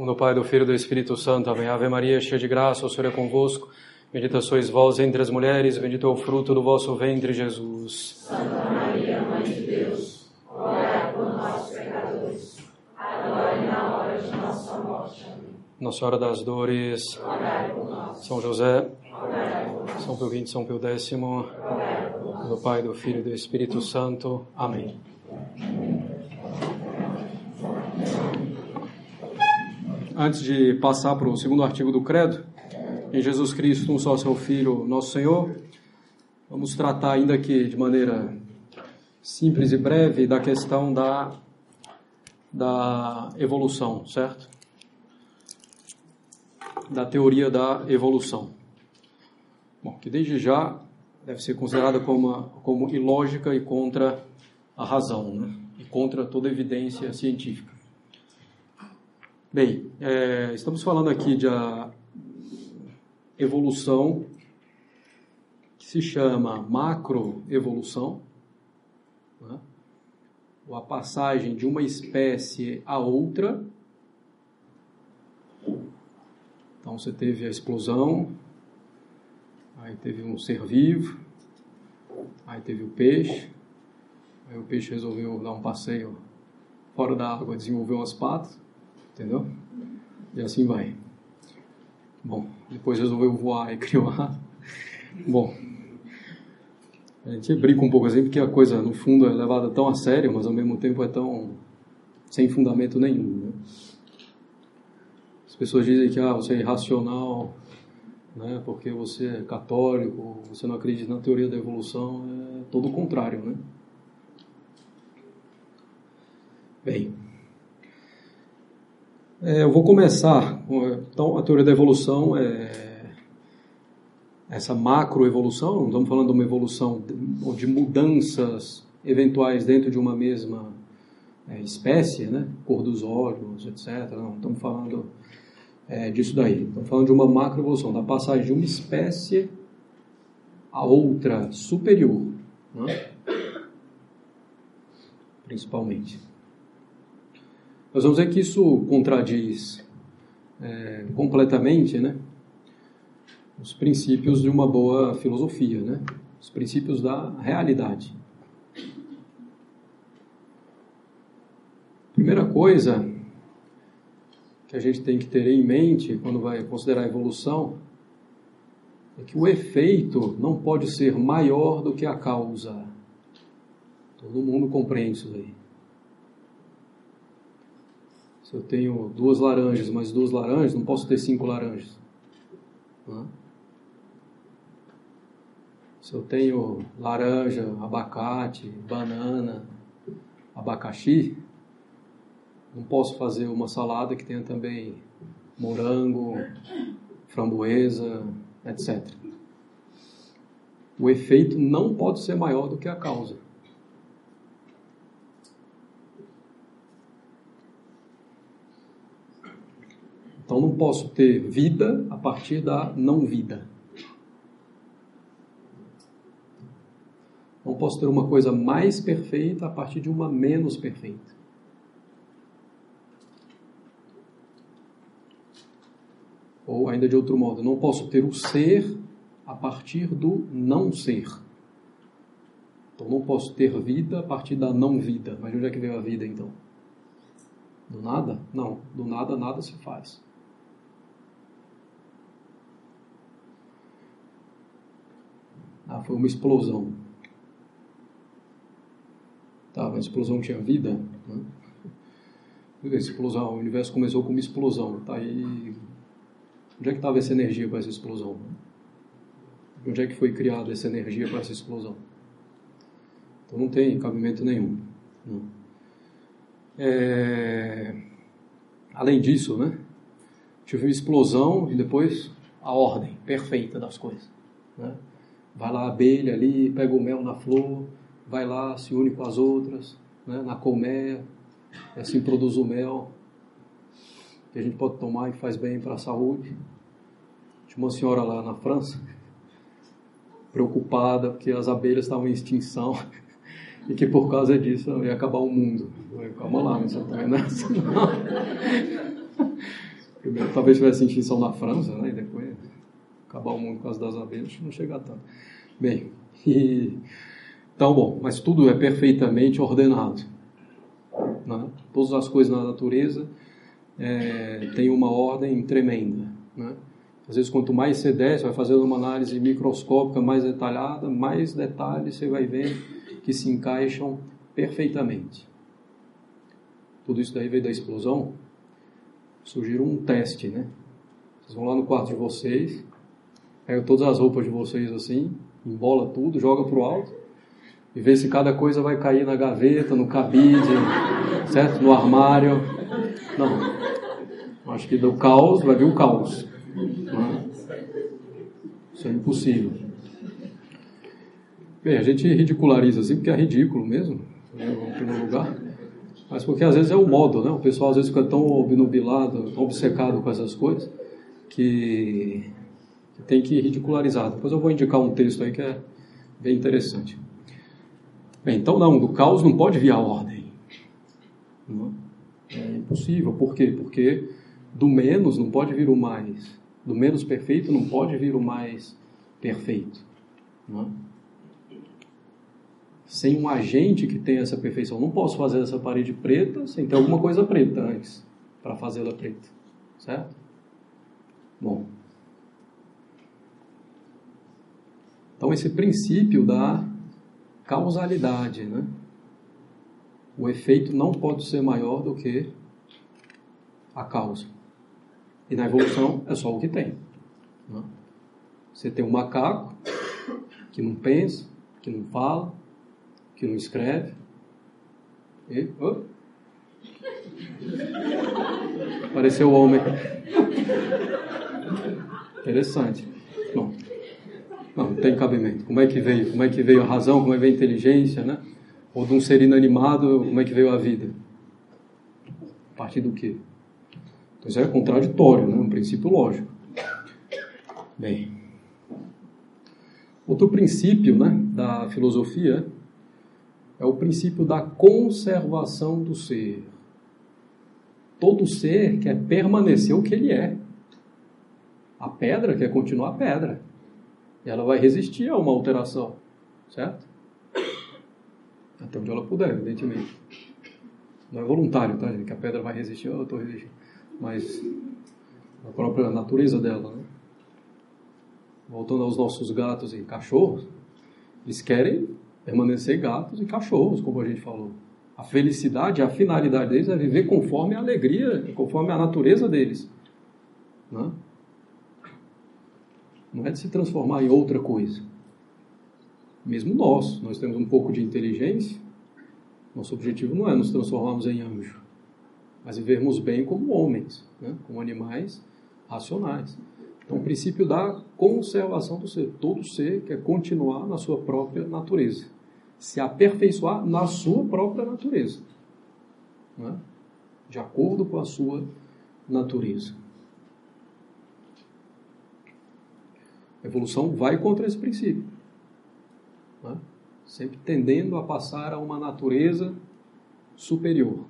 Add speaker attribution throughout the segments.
Speaker 1: Um do Pai, do Filho e do Espírito Santo. Amém. Ave Maria, cheia de graça, o Senhor é convosco. Bendita sois vós entre as mulheres, bendito é o fruto do vosso ventre, Jesus.
Speaker 2: Santa Maria, Mãe de Deus, ora por nós, pecadores, agora e na hora de nossa morte. Amém.
Speaker 1: Nossa Senhora das Dores,
Speaker 2: por nós.
Speaker 1: São José,
Speaker 2: por nós.
Speaker 1: São Pio XX, São Pio X,
Speaker 2: Orai por nós.
Speaker 1: do Pai, do Filho e do Espírito Santo. Amém. Antes de passar para o segundo artigo do Credo, em Jesus Cristo, um só seu Filho, nosso Senhor, vamos tratar ainda aqui de maneira simples e breve da questão da, da evolução, certo? Da teoria da evolução. Bom, que desde já deve ser considerada como, como ilógica e contra a razão, né? e contra toda evidência científica. Bem, é, estamos falando aqui de a evolução que se chama macroevolução, né? ou a passagem de uma espécie a outra. Então você teve a explosão, aí teve um ser vivo, aí teve o peixe, aí o peixe resolveu dar um passeio fora da água, desenvolveu umas patas, entendeu? E assim vai. Bom, depois resolveu voar e criou a... Bom, a gente brinca um pouco assim, porque a coisa, no fundo, é levada tão a sério, mas ao mesmo tempo é tão sem fundamento nenhum, né? As pessoas dizem que ah, você é irracional, né, porque você é católico, você não acredita na teoria da evolução, é todo o contrário, né? Bem, é, eu vou começar. Então, a teoria da evolução é essa macroevolução, não estamos falando de uma evolução ou de mudanças eventuais dentro de uma mesma é, espécie, né? cor dos olhos, etc. Não, estamos falando é, disso daí. Estamos falando de uma macroevolução, da passagem de uma espécie a outra superior, né? principalmente. Nós vamos ver que isso contradiz é, completamente né, os princípios de uma boa filosofia, né, os princípios da realidade. Primeira coisa que a gente tem que ter em mente quando vai considerar a evolução é que o efeito não pode ser maior do que a causa. Todo mundo compreende isso aí. Se eu tenho duas laranjas, mais duas laranjas, não posso ter cinco laranjas. Se eu tenho laranja, abacate, banana, abacaxi, não posso fazer uma salada que tenha também morango, framboesa, etc. O efeito não pode ser maior do que a causa. Então não posso ter vida a partir da não vida. Não posso ter uma coisa mais perfeita a partir de uma menos perfeita. Ou ainda de outro modo, não posso ter o ser a partir do não ser. Então não posso ter vida a partir da não vida. Mas de onde é que veio a vida então? Do nada? Não, do nada nada se faz. Ah, foi uma explosão. Tá, explosão tinha vida. Né? Explosão, o universo começou com uma explosão. Tá aí. Onde é que estava essa energia para essa explosão? Onde é que foi criada essa energia para essa explosão? Então não tem cabimento nenhum. Né? É... Além disso, né? Tive uma explosão e depois a ordem perfeita das coisas. Né? Vai lá a abelha ali, pega o mel na flor, vai lá, se une com as outras, né, na colmeia, assim produz o mel, que a gente pode tomar e faz bem para a saúde. Tinha uma senhora lá na França, preocupada porque as abelhas estavam em extinção e que por causa disso ia acabar o mundo. Calma lá, mas também não é não. Primeiro, talvez tivesse extinção na França, né? E depois acabar o mundo por causa das abelhas, não chega tanto. Bem, e, então, bom, mas tudo é perfeitamente ordenado. Né? Todas as coisas na natureza é, têm uma ordem tremenda. Né? Às vezes, quanto mais você desce, vai fazendo uma análise microscópica mais detalhada, mais detalhes você vai ver que se encaixam perfeitamente. Tudo isso daí veio da explosão. Surgiu um teste, né? Vocês vão lá no quarto de vocês, pega todas as roupas de vocês assim, embola tudo, joga pro alto e vê se cada coisa vai cair na gaveta, no cabide, certo? No armário. Não. Acho que do caos vai vir o caos. Isso é impossível. Bem, a gente ridiculariza assim porque é ridículo mesmo, né, lugar. Mas porque às vezes é o modo, né? O pessoal às vezes fica tão obnubilado, tão obcecado com essas coisas, que tem que ridicularizar. Depois eu vou indicar um texto aí que é bem interessante. Bem, então não, do caos não pode vir a ordem. Não? É impossível. Por quê? Porque do menos não pode vir o mais. Do menos perfeito não pode vir o mais perfeito. Não? Sem um agente que tenha essa perfeição. Não posso fazer essa parede preta sem ter alguma coisa preta antes para fazê-la preta. Certo? Bom. Então, esse princípio da causalidade, né? O efeito não pode ser maior do que a causa. E na evolução é só o que tem. Né? Você tem um macaco que não pensa, que não fala, que não escreve. E. Oh, apareceu o homem. Interessante. Tem cabimento. Como é que veio? Como é que veio a razão? Como é que veio a inteligência, né? Ou de um ser inanimado, como é que veio a vida? A partir do quê? Então isso é contraditório, né? Um princípio lógico. Bem. Outro princípio, né, da filosofia é o princípio da conservação do ser. Todo ser quer permanecer o que ele é. A pedra quer continuar pedra. Ela vai resistir a uma alteração, certo? Até onde ela puder, evidentemente. Não é voluntário, tá, gente? Que a pedra vai resistir, eu estou resistindo. Mas a própria natureza dela, né? Voltando aos nossos gatos e cachorros, eles querem permanecer gatos e cachorros, como a gente falou. A felicidade, a finalidade deles é viver conforme a alegria, conforme a natureza deles. Né? Não é de se transformar em outra coisa. Mesmo nós, nós temos um pouco de inteligência. Nosso objetivo não é nos transformarmos em anjo, mas vivermos bem como homens, né? como animais racionais. Então, o princípio da conservação do ser. Todo ser quer continuar na sua própria natureza, se aperfeiçoar na sua própria natureza, né? de acordo com a sua natureza. A evolução vai contra esse princípio. Né? Sempre tendendo a passar a uma natureza superior.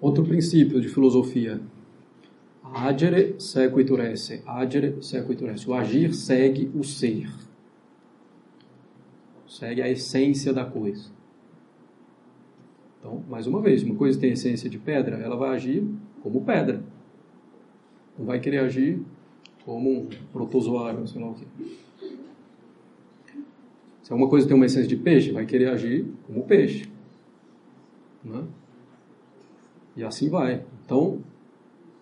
Speaker 1: Outro princípio de filosofia. Agere sequitur esse. Agere sequitur esse. O agir segue o ser. Segue a essência da coisa. Então, mais uma vez, uma coisa tem essência de pedra, ela vai agir como pedra. Não vai querer agir como um protozoário, sei lá o quê. Se alguma coisa tem uma essência de peixe, vai querer agir como peixe. Né? E assim vai. Então,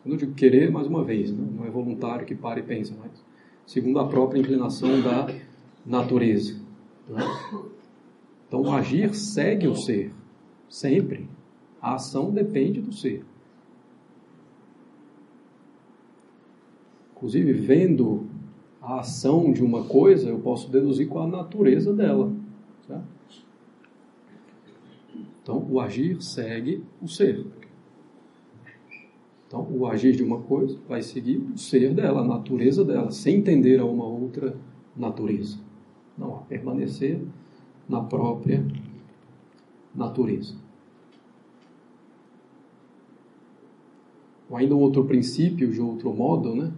Speaker 1: quando eu digo querer, mais uma vez, né? não é voluntário que para e pensa, mas segundo a própria inclinação da natureza. Né? Então, o agir segue o ser. Sempre. A ação depende do ser. Inclusive, vendo a ação de uma coisa, eu posso deduzir qual a natureza dela. Certo? Então, o agir segue o ser. Então, o agir de uma coisa vai seguir o ser dela, a natureza dela, sem entender a uma outra natureza. Não, a permanecer na própria natureza. Ou ainda um outro princípio, de outro modo, né?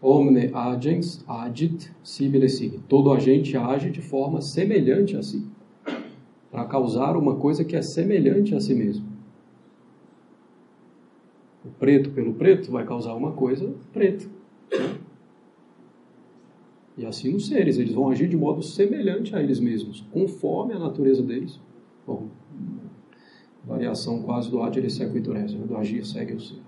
Speaker 1: Omne agens agit simile signe. Todo agente age de forma semelhante a si, para causar uma coisa que é semelhante a si mesmo. O preto pelo preto vai causar uma coisa preta. Né? E assim os seres, eles vão agir de modo semelhante a eles mesmos, conforme a natureza deles. Bom, variação quase do agir sequiturese, né? do agir segue o ser.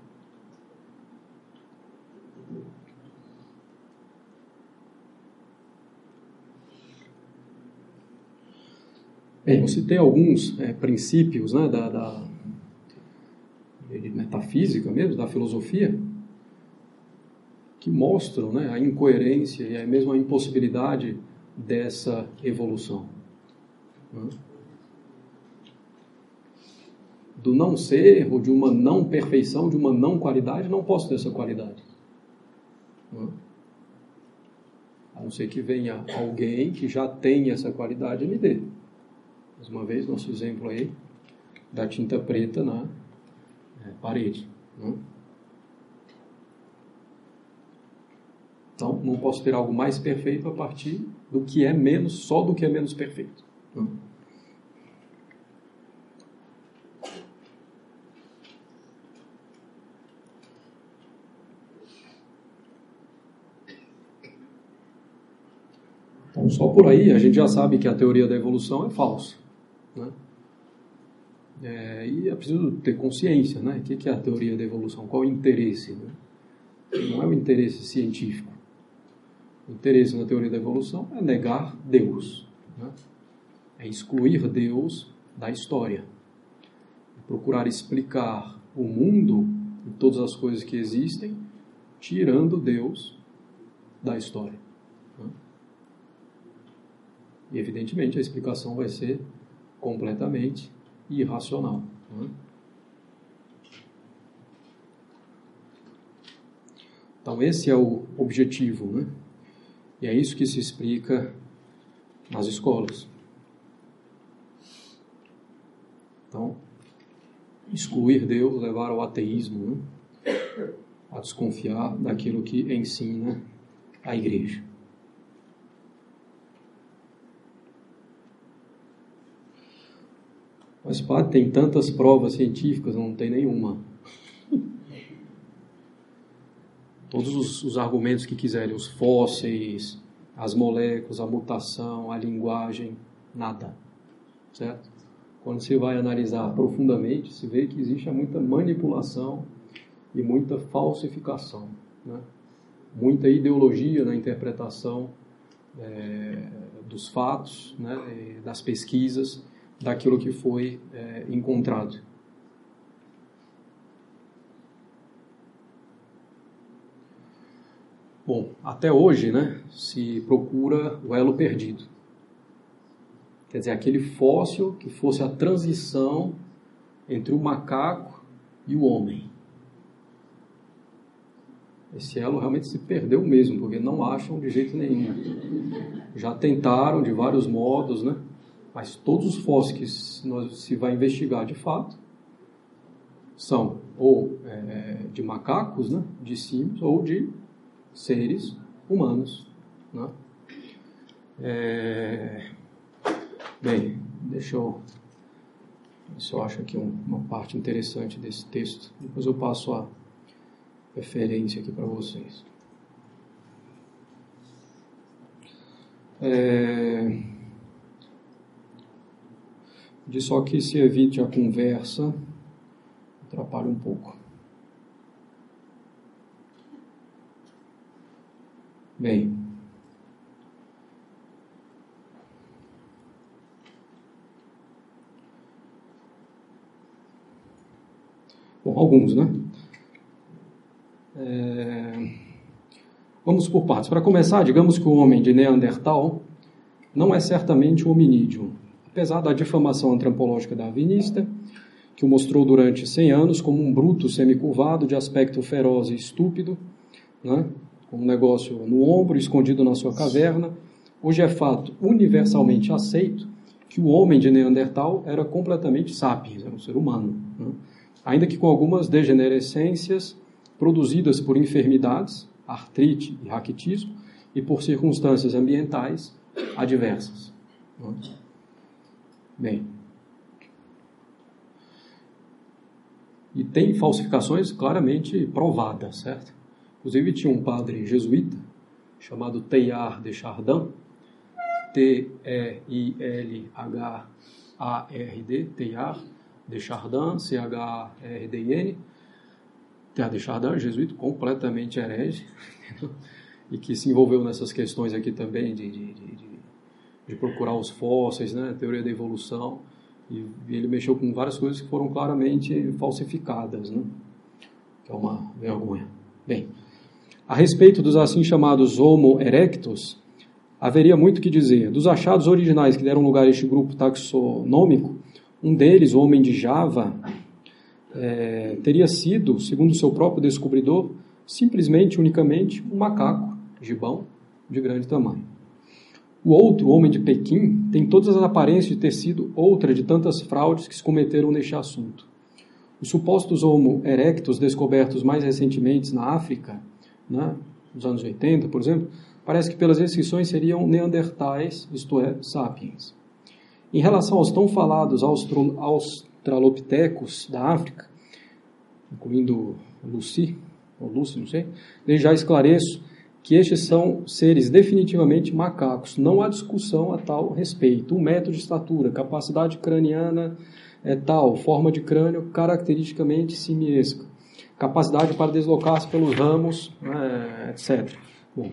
Speaker 1: Bem, eu citei alguns é, princípios né, da, da, metafísica mesmo, da filosofia, que mostram né, a incoerência e mesmo a impossibilidade dessa evolução. Né? Do não ser, ou de uma não perfeição, de uma não qualidade, não posso ter essa qualidade. A não ser que venha alguém que já tenha essa qualidade e me dê. Mais uma vez, nosso exemplo aí da tinta preta na é, parede. Então, não posso ter algo mais perfeito a partir do que é menos, só do que é menos perfeito. Né? Então, só por aí a gente já sabe que a teoria da evolução é falsa. Né? É, e é preciso ter consciência, né? O que é a teoria da evolução? Qual o interesse? Né? Não é o interesse científico. O interesse na teoria da evolução é negar Deus, né? é excluir Deus da história, é procurar explicar o mundo e todas as coisas que existem, tirando Deus da história. E evidentemente a explicação vai ser completamente irracional. Né? Então esse é o objetivo, né? E é isso que se explica nas escolas. Então, excluir Deus, levar ao ateísmo, né? a desconfiar daquilo que ensina a igreja. Mas, padre, tem tantas provas científicas, não tem nenhuma. todos os, os, argumentos que quiserem, os fósseis, as moléculas, a mutação, a linguagem, nada. Certo? Quando você vai analisar profundamente, se vê que existe muita manipulação e muita falsificação. Né? Muita ideologia na interpretação é, dos fatos, né, das pesquisas, daquilo que foi é, encontrado. Bom, até hoje, né, se procura o elo perdido. Quer dizer, aquele fóssil que fosse a transição entre o macaco e o homem. Esse elo realmente se perdeu mesmo, porque não acham de jeito nenhum. Já tentaram de vários modos, né? Mas todos os fósseis que se vai investigar de fato são ou é, de macacos, né? De símios, ou de seres humanos. Né? É... Bem, deixa eu se eu acho aqui um, uma parte interessante desse texto. Depois eu passo a referência aqui para vocês. É... De só que se evite a conversa, atrapalha um pouco. Bem, bom, alguns, né? É... Vamos por partes. Para começar, digamos que o homem de Neandertal não é certamente um hominídeo, apesar da difamação antropológica darwinista, que o mostrou durante 100 anos como um bruto semicurvado de aspecto feroz e estúpido, né? com um negócio no ombro, escondido na sua caverna, hoje é fato universalmente aceito que o homem de Neandertal era completamente sapiens, era um ser humano. Né? Ainda que com algumas degenerescências produzidas por enfermidades, artrite e raquitismo, e por circunstâncias ambientais adversas. Né? Bem. E tem falsificações claramente provadas, certo? Inclusive tinha um padre jesuíta chamado Teilhard de Chardin, T-E-I-L-H-A-R-D, Teilhard de Chardin, C-H-R-D-I-N, Teilhard de Chardin, jesuíta completamente herege, e que se envolveu nessas questões aqui também de, de, de, de procurar os fósseis, né, teoria da evolução, e ele mexeu com várias coisas que foram claramente falsificadas, né? que é uma vergonha. Bem, a respeito dos assim chamados Homo erectus, haveria muito que dizer. Dos achados originais que deram lugar a este grupo taxonômico, um deles, o homem de Java, é, teria sido, segundo seu próprio descobridor, simplesmente, unicamente, um macaco, gibão, de grande tamanho. O outro, homem de Pequim, tem todas as aparências de ter sido outra de tantas fraudes que se cometeram neste assunto. Os supostos Homo erectus descobertos mais recentemente na África, né, nos anos 80, por exemplo, parece que pelas descrições seriam neandertais, isto é, sapiens. Em relação aos tão falados australopitecos da África, incluindo Lucy, ou Lucy, não sei, desde já esclareço que estes são seres definitivamente macacos. Não há discussão a tal respeito. O método de estatura, capacidade craniana é tal, forma de crânio caracteristicamente simiesca, capacidade para deslocar-se pelos ramos, é, etc. Bom,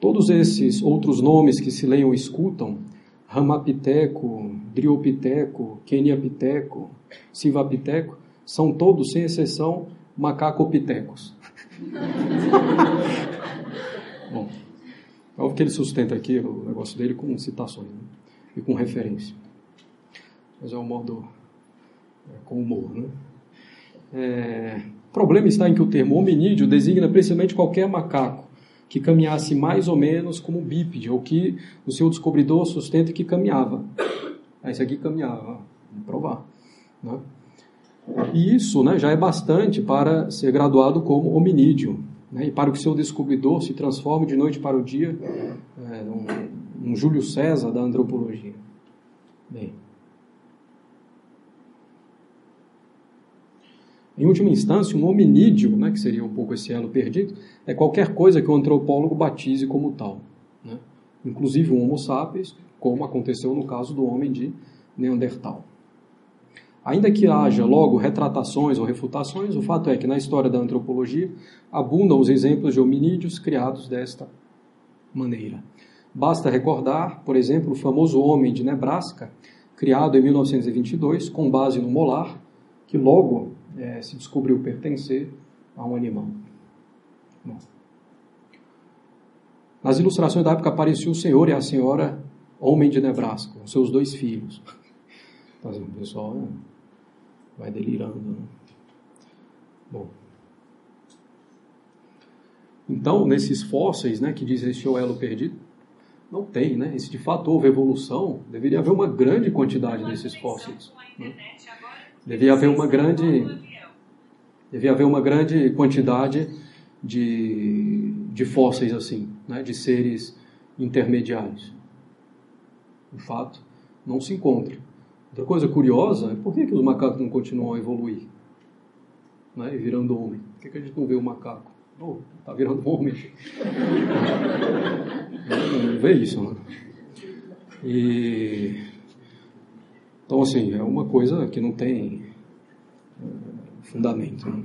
Speaker 1: todos esses outros nomes que se leiam e escutam, Ramapiteco, Driopiteco, Keniapiteco, Sivapiteco, são todos, sem exceção, macacopitecos. Bom, é óbvio que ele sustenta aqui o negócio dele com citações né? e com referência. Mas é um modo é, com humor. Né? É, o problema está em que o termo hominídeo designa precisamente qualquer macaco que caminhasse mais ou menos como bípede, ou que o seu descobridor sustenta que caminhava. Ah, esse aqui caminhava, vamos provar. Né? E isso né, já é bastante para ser graduado como hominídeo né, e para que seu descobridor se transforme de noite para o dia é, um, um Júlio César da antropologia. Bem. Em última instância, um hominídeo, né, que seria um pouco esse elo perdido, é qualquer coisa que o antropólogo batize como tal. Né? Inclusive um Homo sapiens, como aconteceu no caso do homem de Neandertal. Ainda que haja logo retratações ou refutações, o fato é que na história da antropologia abundam os exemplos de hominídeos criados desta maneira. Basta recordar, por exemplo, o famoso homem de Nebraska, criado em 1922 com base no molar, que logo é, se descobriu pertencer a um animal. Bom. Nas ilustrações da época aparecia o senhor e a senhora homem de Nebraska, com seus dois filhos. Então, assim, o pessoal vai delirando. Né? Bom. Então, nesses fósseis, né, que diz este o elo perdido, não tem, né? E se de fato houve evolução, deveria haver uma grande quantidade desses fósseis. Né? Devia haver uma grande, devia haver uma grande quantidade de, de fósseis assim, né? De seres intermediários. De fato, não se encontra. Outra coisa curiosa é por que, que os macacos não continuam a evoluir? Né, virando homem. Por que, que a gente não vê o macaco? Oh, tá virando homem. não vê isso, né? E... Então, assim, é uma coisa que não tem é, fundamento. Né?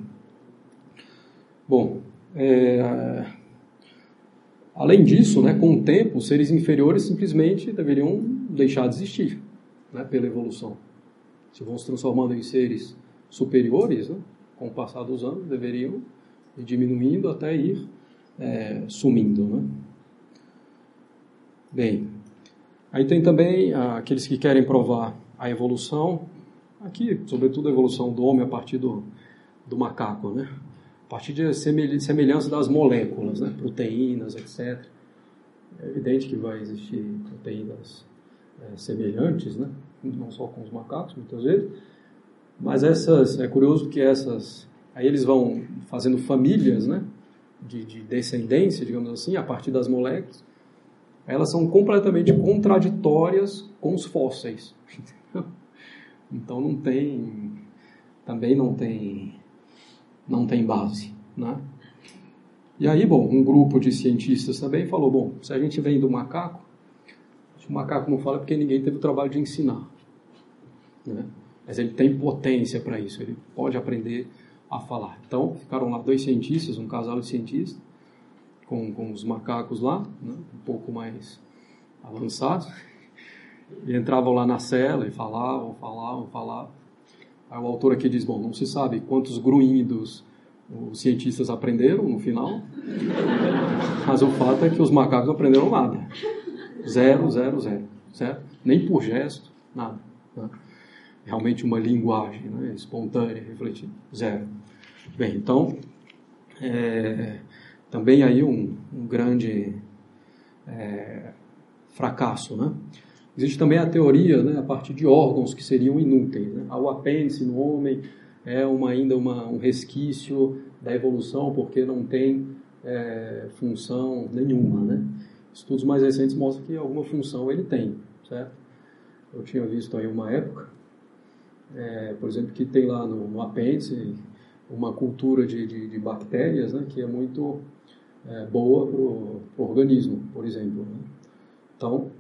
Speaker 1: Bom, é... além disso, né, com o tempo, os seres inferiores simplesmente deveriam deixar de existir né, pela evolução. Se vão se transformando em seres superiores, né, com o passar dos anos, deveriam ir diminuindo até ir é, sumindo. Né? Bem, aí tem também aqueles que querem provar a evolução, aqui, sobretudo a evolução do homem a partir do, do macaco, né? a partir de semelhança das moléculas, né? proteínas, etc. É evidente que vai existir proteínas é, semelhantes, né? não só com os macacos, muitas vezes, mas essas, é curioso que essas, aí eles vão fazendo famílias, né? De, de descendência, digamos assim, a partir das moléculas, elas são completamente contraditórias com os fósseis. Então não tem, também não tem, não tem base, né? E aí, bom, um grupo de cientistas também falou, bom, se a gente vem do macaco, o macaco não fala porque ninguém teve o trabalho de ensinar, né? Mas ele tem potência para isso, ele pode aprender a falar. Então, ficaram lá dois cientistas, um casal de cientistas, com, com os macacos lá, né? um pouco mais avançados, e entravam lá na cela e falavam, falavam, falavam. Aí o autor aqui diz, bom, não se sabe quantos gruídos os cientistas aprenderam no final, mas o fato é que os macacos aprenderam nada. Zero, zero, zero, certo? Nem por gesto, nada. Né? Realmente uma linguagem né? espontânea, refletida, zero. Bem, então, é, também aí um, um grande é, fracasso, né? Existe também a teoria, né, a partir de órgãos que seriam inúteis. Né? O apêndice no homem é uma, ainda uma, um resquício da evolução porque não tem é, função nenhuma. Né? Estudos mais recentes mostram que alguma função ele tem, certo? Eu tinha visto aí uma época, é, por exemplo, que tem lá no, no apêndice uma cultura de, de, de, bactérias né, que é muito é, boa para o organismo, por exemplo. Né? Então,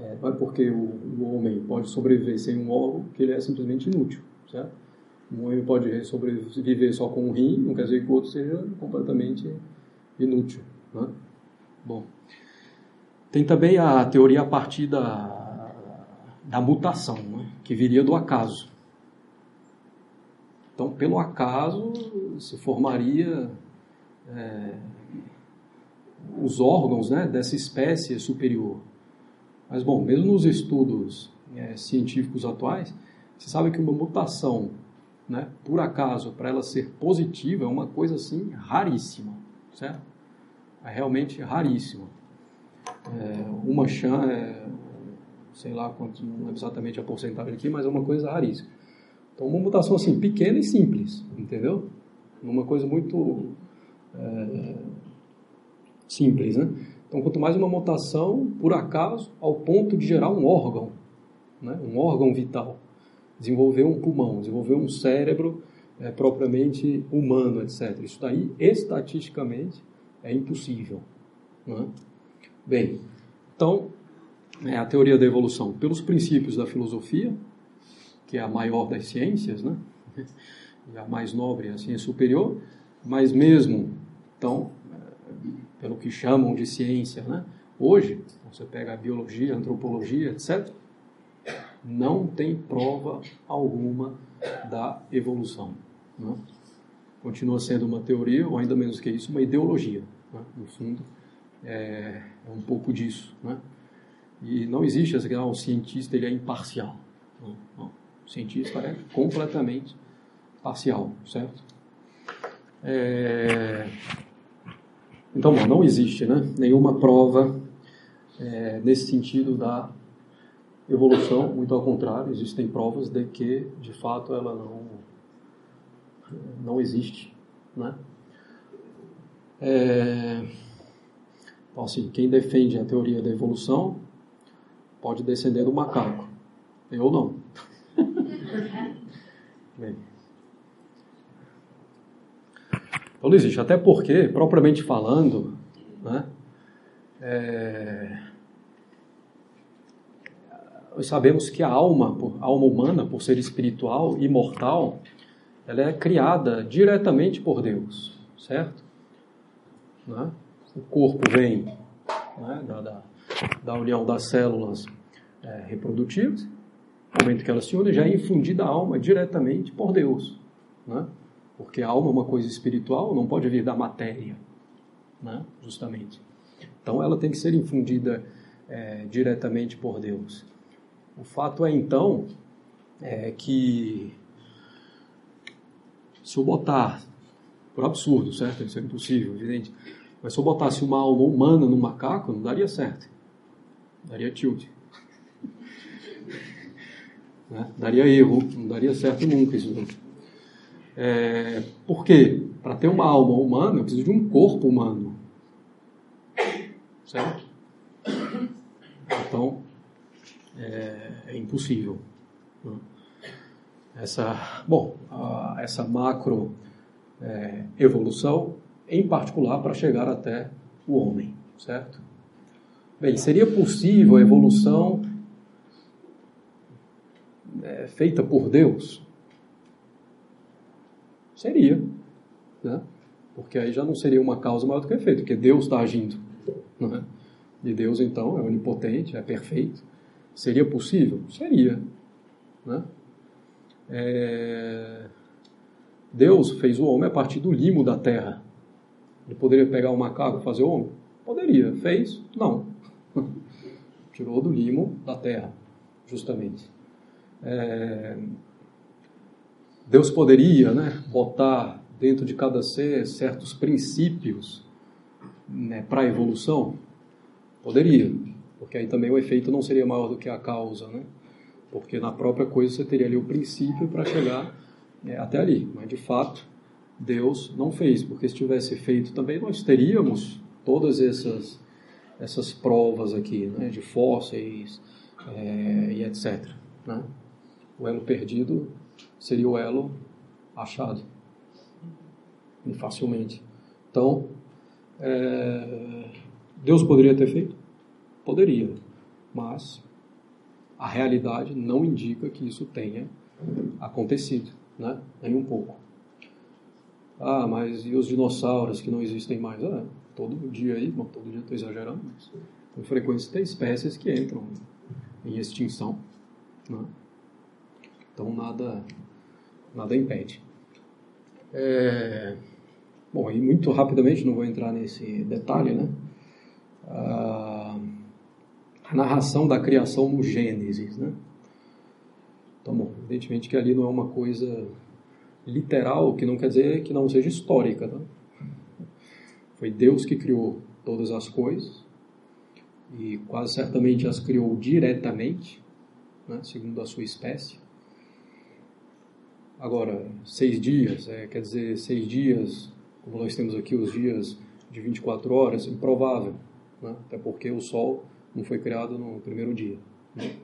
Speaker 1: é, não é porque o, o, homem pode sobreviver sem um órgão que ele é simplesmente inútil, certo? Um homem pode sobreviver só com um rim, não quer dizer que o outro seja completamente inútil, né? Bom, tem também a teoria a partir da, da mutação, né? que viria do acaso. Então, pelo acaso, se formaria é, os órgãos né, dessa espécie superior. Mas, bom, mesmo nos estudos é, científicos atuais, você sabe que uma mutação, né, por acaso, para ela ser positiva, é uma coisa assim raríssima, certo? É realmente raríssima. É, uma chance, é, sei lá quanto, não lembro exatamente a porcentagem aqui, mas é uma coisa raríssima. Então, uma mutação assim, pequena e simples, entendeu? Uma coisa muito é, simples, né? Então, quanto mais uma mutação, por acaso, ao ponto de gerar um órgão, né? um órgão vital, desenvolver um pulmão, desenvolver um cérebro é, propriamente humano, etc. Isso daí, estatisticamente, é impossível. Né? Bem, então, é a teoria da evolução, pelos princípios da filosofia, que é a maior das ciências, né? e a mais nobre, a ciência superior, mas mesmo, então, pelo que chamam de ciência, né? Hoje, você pega a biologia, a antropologia, etc., não tem prova alguma da evolução. Né? Continua sendo uma teoria, ou ainda menos que isso, uma ideologia. Né? No fundo, é, é, um pouco disso. Né? E não existe essa que ah, o cientista ele é imparcial. Não, não. O cientista é completamente parcial, certo? É, então, bom, não existe né, nenhuma prova é, nesse sentido da evolução, muito ao contrário, existem provas de que, de fato, ela não, não existe. Né? É, então, assim, quem defende a teoria da evolução pode descender do macaco. Eu não. Bem. Então não existe, até porque, propriamente falando, né, é, nós sabemos que a alma, a alma humana, por ser espiritual, imortal, ela é criada diretamente por Deus, certo? Né? O corpo vem né, da, da, da, união das células é, reprodutivas, no momento que elas se unem, já é infundida a alma diretamente por Deus. Né? Porque a alma é uma coisa espiritual, não pode vir da matéria, né? justamente. Então ela tem que ser infundida é, diretamente por Deus. O fato é então é, que se eu botar, por absurdo, certo? Isso é impossível, evidente. Mas se eu botasse uma alma humana no macaco, não daria certo. Daria tilt. né? Daria erro, não daria certo nunca isso. É, por quê? Para ter uma alma humana, eu preciso de um corpo humano. Certo? Então, é, é impossível. Essa, bom, essa macro é, evolução, em particular para chegar até o homem, certo? Bem, seria possível a evolução é, feita por Deus? Seria, né? Porque aí já não seria uma causa maior do que efeito, porque Deus está agindo. Né? E Deus, então, é onipotente, é perfeito. Seria possível? Seria. Né? É... Deus fez o homem a partir do limo da terra. Ele poderia pegar um macaco e fazer o homem? Poderia. Fez? Não. Tirou do limo da terra, justamente. É... Deus poderia né, botar dentro de cada ser certos princípios né, para a evolução? Poderia, porque aí também o efeito não seria maior do que a causa, né? Porque na própria coisa você teria ali o princípio para chegar é, até ali. Mas de fato, Deus não fez, porque se tivesse feito também nós teríamos todas essas, essas provas aqui, né, de fósseis é, e etc. Né? O elo perdido seria o elo achado e facilmente. Então, é, Deus poderia ter feito? Poderia, mas a realidade não indica que isso tenha acontecido, né? nem um pouco. Ah, mas e os dinossauros que não existem mais? Ah, todo dia aí, bom, todo dia estou exagerando, mas com frequência tem espécies que entram em extinção. Né? Então nada, nada impede. É... Bom, e muito rapidamente, não vou entrar nesse detalhe, né? Ah, a narração da criação no Gênesis, né? Então, bom, evidentemente que ali não é uma coisa literal, que não quer dizer que não seja histórica, tá? Foi Deus que criou todas as coisas e quase certamente as criou diretamente, né, segundo a sua espécie. Agora, seis dias, é, quer dizer, seis dias, como nós temos aqui os dias de 24 horas, improvável, né, até porque o Sol não foi criado no primeiro dia. Né?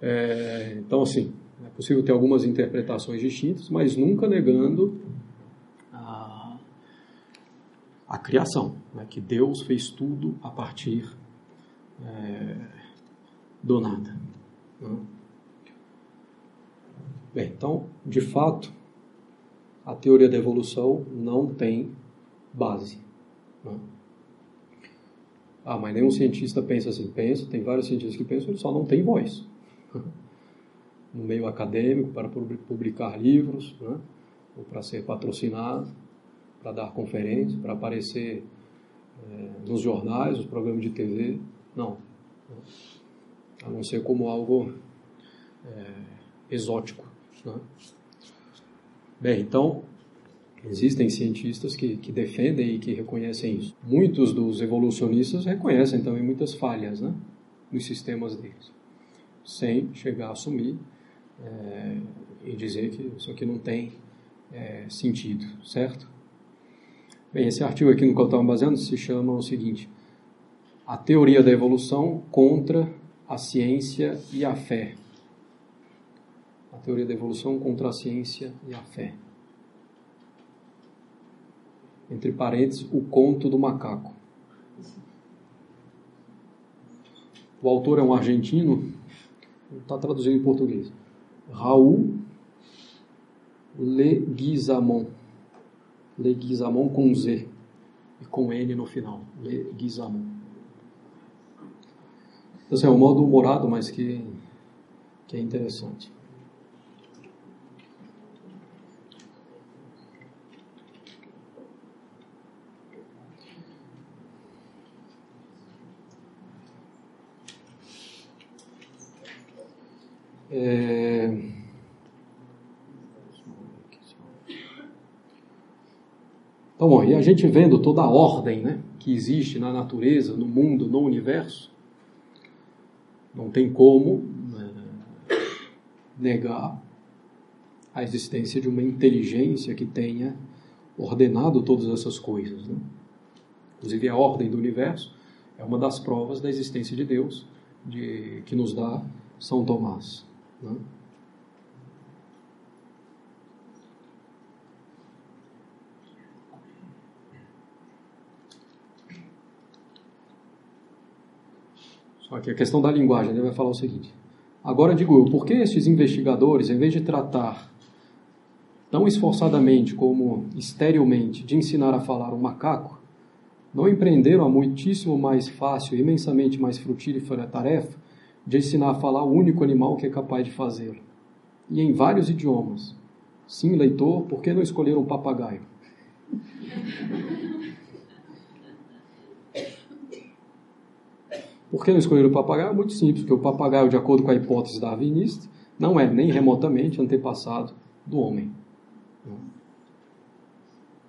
Speaker 1: É, então, assim, é possível ter algumas interpretações distintas, mas nunca negando a, a criação, né? que Deus fez tudo a partir é, do nada. Né? Bem, então, de fato, a teoria da evolução não tem base. Né? Ah, mas nenhum cientista pensa assim. Pensa, tem vários cientistas que pensam, ele só não tem voz. No meio acadêmico, para publicar livros, né? ou para ser patrocinado, para dar conferências, para aparecer é, nos jornais, nos programas de TV. Não. A não ser como algo é, exótico. Né? Bem, então, Existem cientistas que, que defendem e que reconhecem isso. Muitos dos evolucionistas reconhecem também muitas falhas né, nos sistemas deles, sem chegar a assumir é, e dizer que isso aqui não tem é, sentido, certo? Bem, esse artigo aqui no qual eu estava baseando se chama o seguinte: A teoria da evolução contra a ciência e a fé. A teoria da evolução contra a ciência e a fé entre parênteses, o conto do macaco. O autor é um argentino, está traduzido em português. Raul Leguizamon. Leguizamon com Z e com N no final. Leguizamon. Esse é um modo humorado, mas que, que é interessante. É... Então, e a gente vendo toda a ordem né, que existe na natureza, no mundo, no universo, não tem como né, negar a existência de uma inteligência que tenha ordenado todas essas coisas. Né? Inclusive, a ordem do universo é uma das provas da existência de Deus de, que nos dá São Tomás. Né? Que a questão da linguagem, ele vai falar o seguinte. Agora digo eu, por que estes investigadores, em vez de tratar tão esforçadamente como esterilmente de ensinar a falar um macaco, não empreenderam a muitíssimo mais fácil, imensamente mais frutífera tarefa de ensinar a falar o único animal que é capaz de fazê-lo. E em vários idiomas. Sim, leitor, por que não escolher um papagaio? Por que não escolher o papagaio? Muito simples, porque o papagaio, de acordo com a hipótese darwinista, não é nem remotamente antepassado do homem.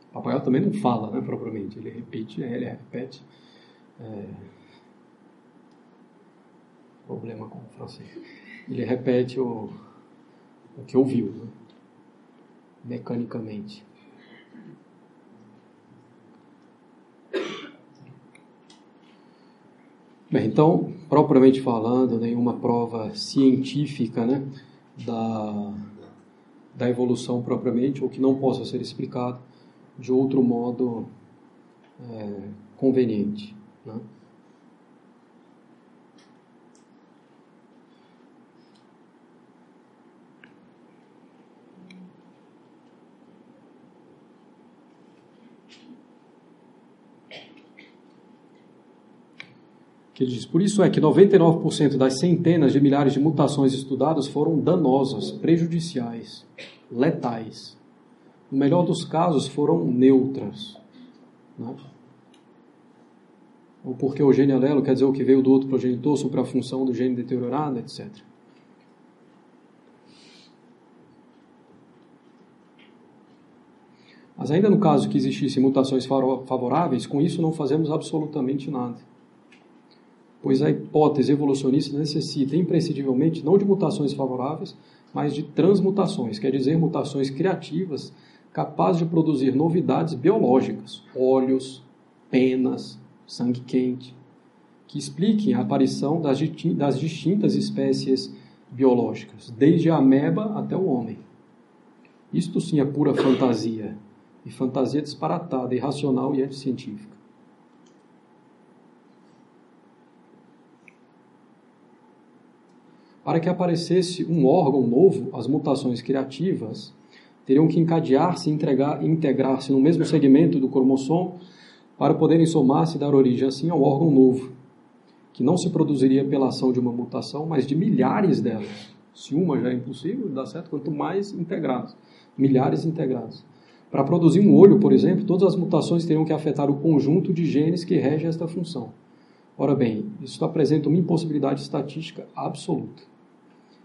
Speaker 1: O papagaio também não fala, né, propriamente, ele repete, ele repete. É... Problema com o francês. Ele repete o, o que ouviu, né? mecanicamente. Bem, então, propriamente falando, nenhuma prova científica né, da, da evolução propriamente, ou que não possa ser explicado de outro modo é, conveniente. Né? Que ele diz: Por isso é que 99% das centenas de milhares de mutações estudadas foram danosas, prejudiciais, letais. No melhor dos casos, foram neutras. Né? Ou porque o gene alelo quer dizer o que veio do outro progenitor sobre a função do gene deteriorado, etc. Mas ainda no caso que existissem mutações favoráveis, com isso não fazemos absolutamente nada pois a hipótese evolucionista necessita imprescindivelmente não de mutações favoráveis, mas de transmutações, quer dizer, mutações criativas capazes de produzir novidades biológicas, óleos, penas, sangue quente, que expliquem a aparição das, das distintas espécies biológicas, desde a ameba até o homem. Isto sim é pura fantasia, e fantasia disparatada, irracional e anticientífica. Para que aparecesse um órgão novo, as mutações criativas teriam que encadear-se e integrar-se no mesmo segmento do cromossomo para poderem somar-se e dar origem assim ao órgão novo, que não se produziria pela ação de uma mutação, mas de milhares delas. Se uma já é impossível, dá certo, quanto mais integrados, milhares integrados. Para produzir um olho, por exemplo, todas as mutações teriam que afetar o conjunto de genes que rege esta função. Ora bem, isso apresenta uma impossibilidade estatística absoluta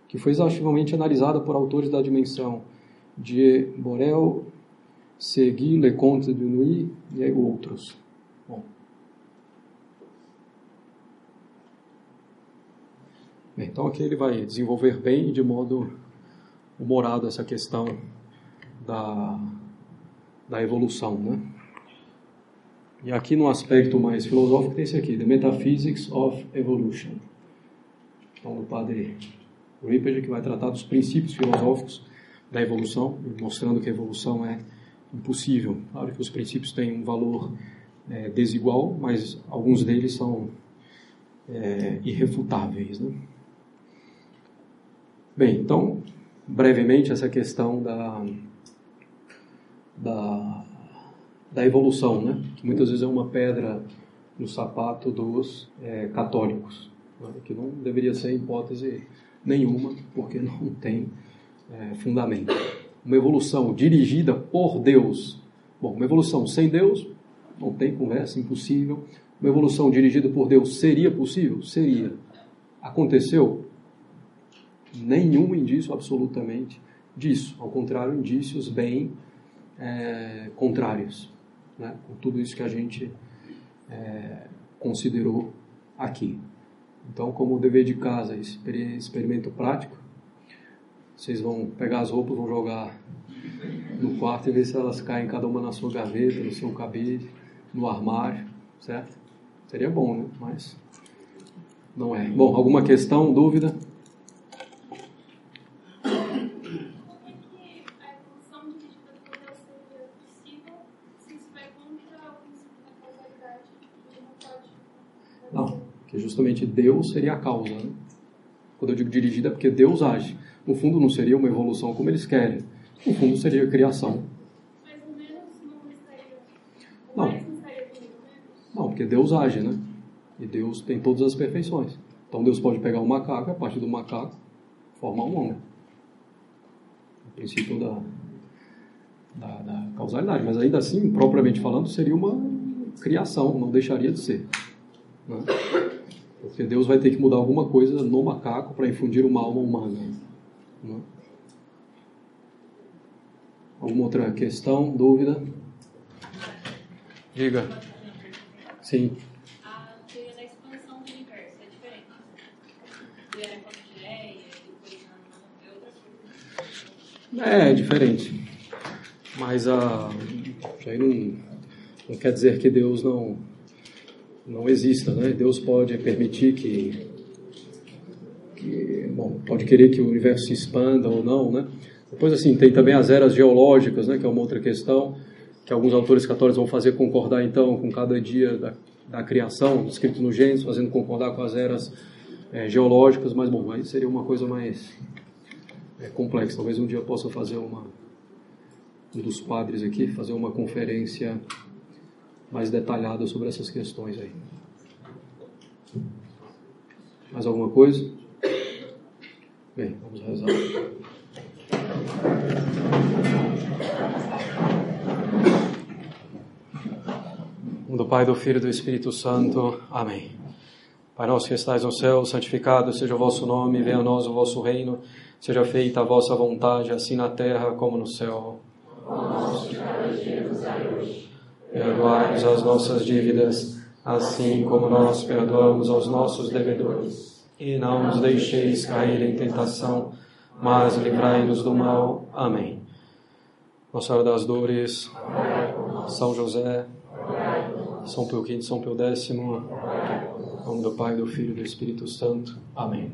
Speaker 1: que foi exaustivamente analisada por autores da dimensão de Borel, Segui, Leconte de Nuit e outros. Bom. Então aqui ele vai desenvolver bem de modo humorado essa questão da, da evolução, né? E aqui no aspecto mais filosófico tem esse aqui, The Metaphysics of Evolution. Então, o padre Ripperger, que vai tratar dos princípios filosóficos da evolução, mostrando que a evolução é impossível. Claro que os princípios têm um valor é, desigual, mas alguns deles são é, irrefutáveis. Né? Bem, então, brevemente, essa questão da, da, da evolução, né? que muitas vezes é uma pedra no sapato dos é, católicos, né? que não deveria ser hipótese nenhuma, porque não tem é, fundamento. Uma evolução dirigida por Deus. Bom, uma evolução sem Deus não tem conversa, impossível. Uma evolução dirigida por Deus seria possível? Seria. Aconteceu? Nenhum indício absolutamente disso. Ao contrário, indícios bem é, contrários. né, com tudo isso que a gente é, considerou aqui. Então, como dever de casa, experimento prático, vocês vão pegar as roupas, vão jogar no quarto e ver se elas caem cada uma na sua gaveta, no seu cabide, no armário, certo? Seria bom, né? Mas não é. Bom, alguma questão, dúvida? Não, que justamente Deus seria a causa. Né? Quando eu digo dirigida, é porque Deus age. No fundo, não seria uma evolução como eles querem. No fundo, seria a criação.
Speaker 3: Mas o menos não estaria.
Speaker 1: Não. porque Deus age, né? E Deus tem todas as perfeições. Então Deus pode pegar um macaco a partir do macaco formar um homem. O princípio da, da, da, causalidade. Mas ainda assim, propriamente falando, seria uma criação, não deixaria de ser. Né? Porque Deus vai ter que mudar alguma coisa no macaco para infundir uma alma humana. Né? Alguma outra questão, dúvida? Diga. Sim.
Speaker 4: A teoria da expansão do universo é é.
Speaker 1: É, é diferente. Mas a, isso aí não, não quer dizer que Deus não, não exista, né? Deus pode permitir que, que bom, pode querer que o universo se expanda ou não, né? Depois, assim, tem também as eras geológicas, né, que é uma outra questão, que alguns autores católicos vão fazer concordar, então, com cada dia da, da criação, escrito no Gênesis, fazendo concordar com as eras é, geológicas, mas, bom, aí seria uma coisa mais é, complexa. Talvez um dia eu possa fazer uma, um dos padres aqui, fazer uma conferência mais detalhada sobre essas questões aí. Mais alguma coisa? Bem, vamos rezar. Do Pai, do Filho e do Espírito Santo. Amém. Pai nosso que estais no céu, santificado seja o vosso nome, venha a nós o vosso reino, seja feita a vossa vontade, assim na terra como no céu. Perdoai-nos as nossas dívidas, assim como nós perdoamos aos nossos devedores. E não nos deixeis cair em tentação, mas livrai-nos do mal. Amém. Nossa Senhora das Dores, São José, São Pio V, São Pio X, em nome do Pai, do Filho e do Espírito Santo. Amém.